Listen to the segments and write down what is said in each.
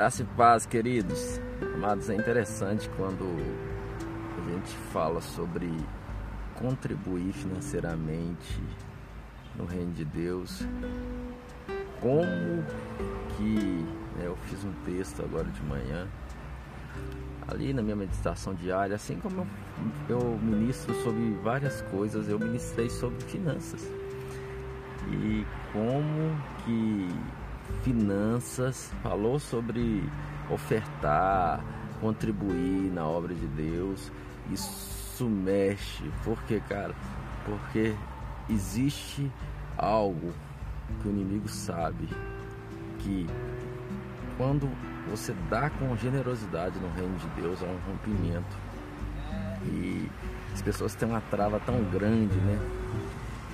Graça e paz, queridos. Amados, é interessante quando a gente fala sobre contribuir financeiramente no reino de Deus. Como que né, eu fiz um texto agora de manhã, ali na minha meditação diária, assim como eu, eu ministro sobre várias coisas, eu ministrei sobre finanças. E como que finanças, falou sobre ofertar, contribuir na obra de Deus. Isso mexe, porque, cara, porque existe algo que o inimigo sabe que quando você dá com generosidade no reino de Deus há um rompimento e as pessoas têm uma trava tão grande, né?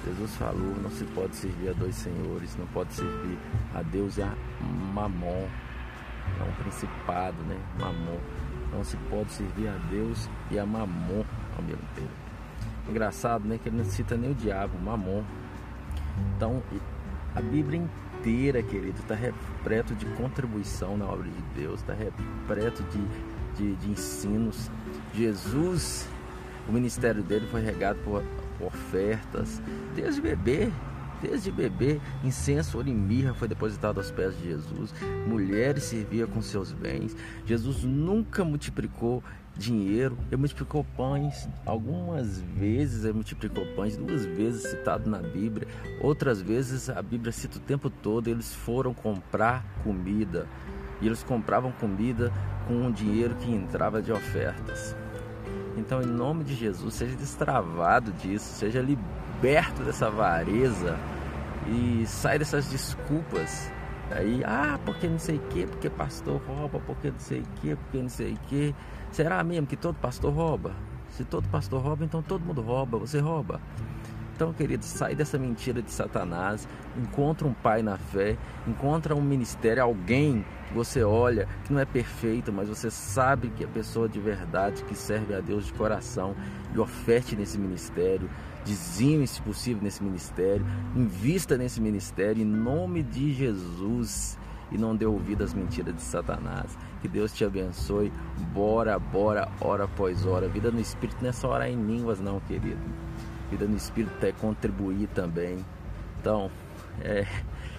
Jesus falou: não se pode servir a dois senhores, não pode servir a Deus e a Mamon, é um principado, né? Mamon. Não se pode servir a Deus e a Mamon ao mesmo tempo. Engraçado, né? Que ele não cita nem o diabo, Mamon. Então, a Bíblia inteira, querido, está repleto de contribuição na obra de Deus, está repleto de, de, de ensinos. Jesus, o ministério dele foi regado por ofertas, desde bebê, desde bebê, incenso, ouro e mirra foi depositado aos pés de Jesus. Mulheres serviam com seus bens. Jesus nunca multiplicou dinheiro, ele multiplicou pães. Algumas vezes ele multiplicou pães, duas vezes citado na Bíblia. Outras vezes a Bíblia cita o tempo todo, eles foram comprar comida. E eles compravam comida com o dinheiro que entrava de ofertas. Então, em nome de Jesus, seja destravado disso, seja liberto dessa avareza e sai dessas desculpas. Aí, ah, porque não sei o que, porque pastor rouba, porque não sei o que, porque não sei o que. Será mesmo que todo pastor rouba? Se todo pastor rouba, então todo mundo rouba, você rouba. Então, querido, sai dessa mentira de Satanás, encontra um pai na fé, encontra um ministério, alguém que você olha que não é perfeito, mas você sabe que é pessoa de verdade, que serve a Deus de coração, e oferte nesse ministério, dizime se possível nesse ministério, invista nesse ministério em nome de Jesus e não dê ouvido às mentiras de Satanás. Que Deus te abençoe. Bora, bora, hora após hora. Vida no Espírito não é só orar em línguas, não, querido vida no espírito é contribuir também. Então, é,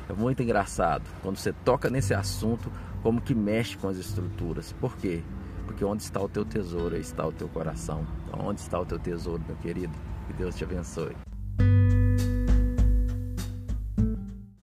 é muito engraçado quando você toca nesse assunto, como que mexe com as estruturas. Por quê? Porque onde está o teu tesouro, está o teu coração. Então, onde está o teu tesouro, meu querido? Que Deus te abençoe.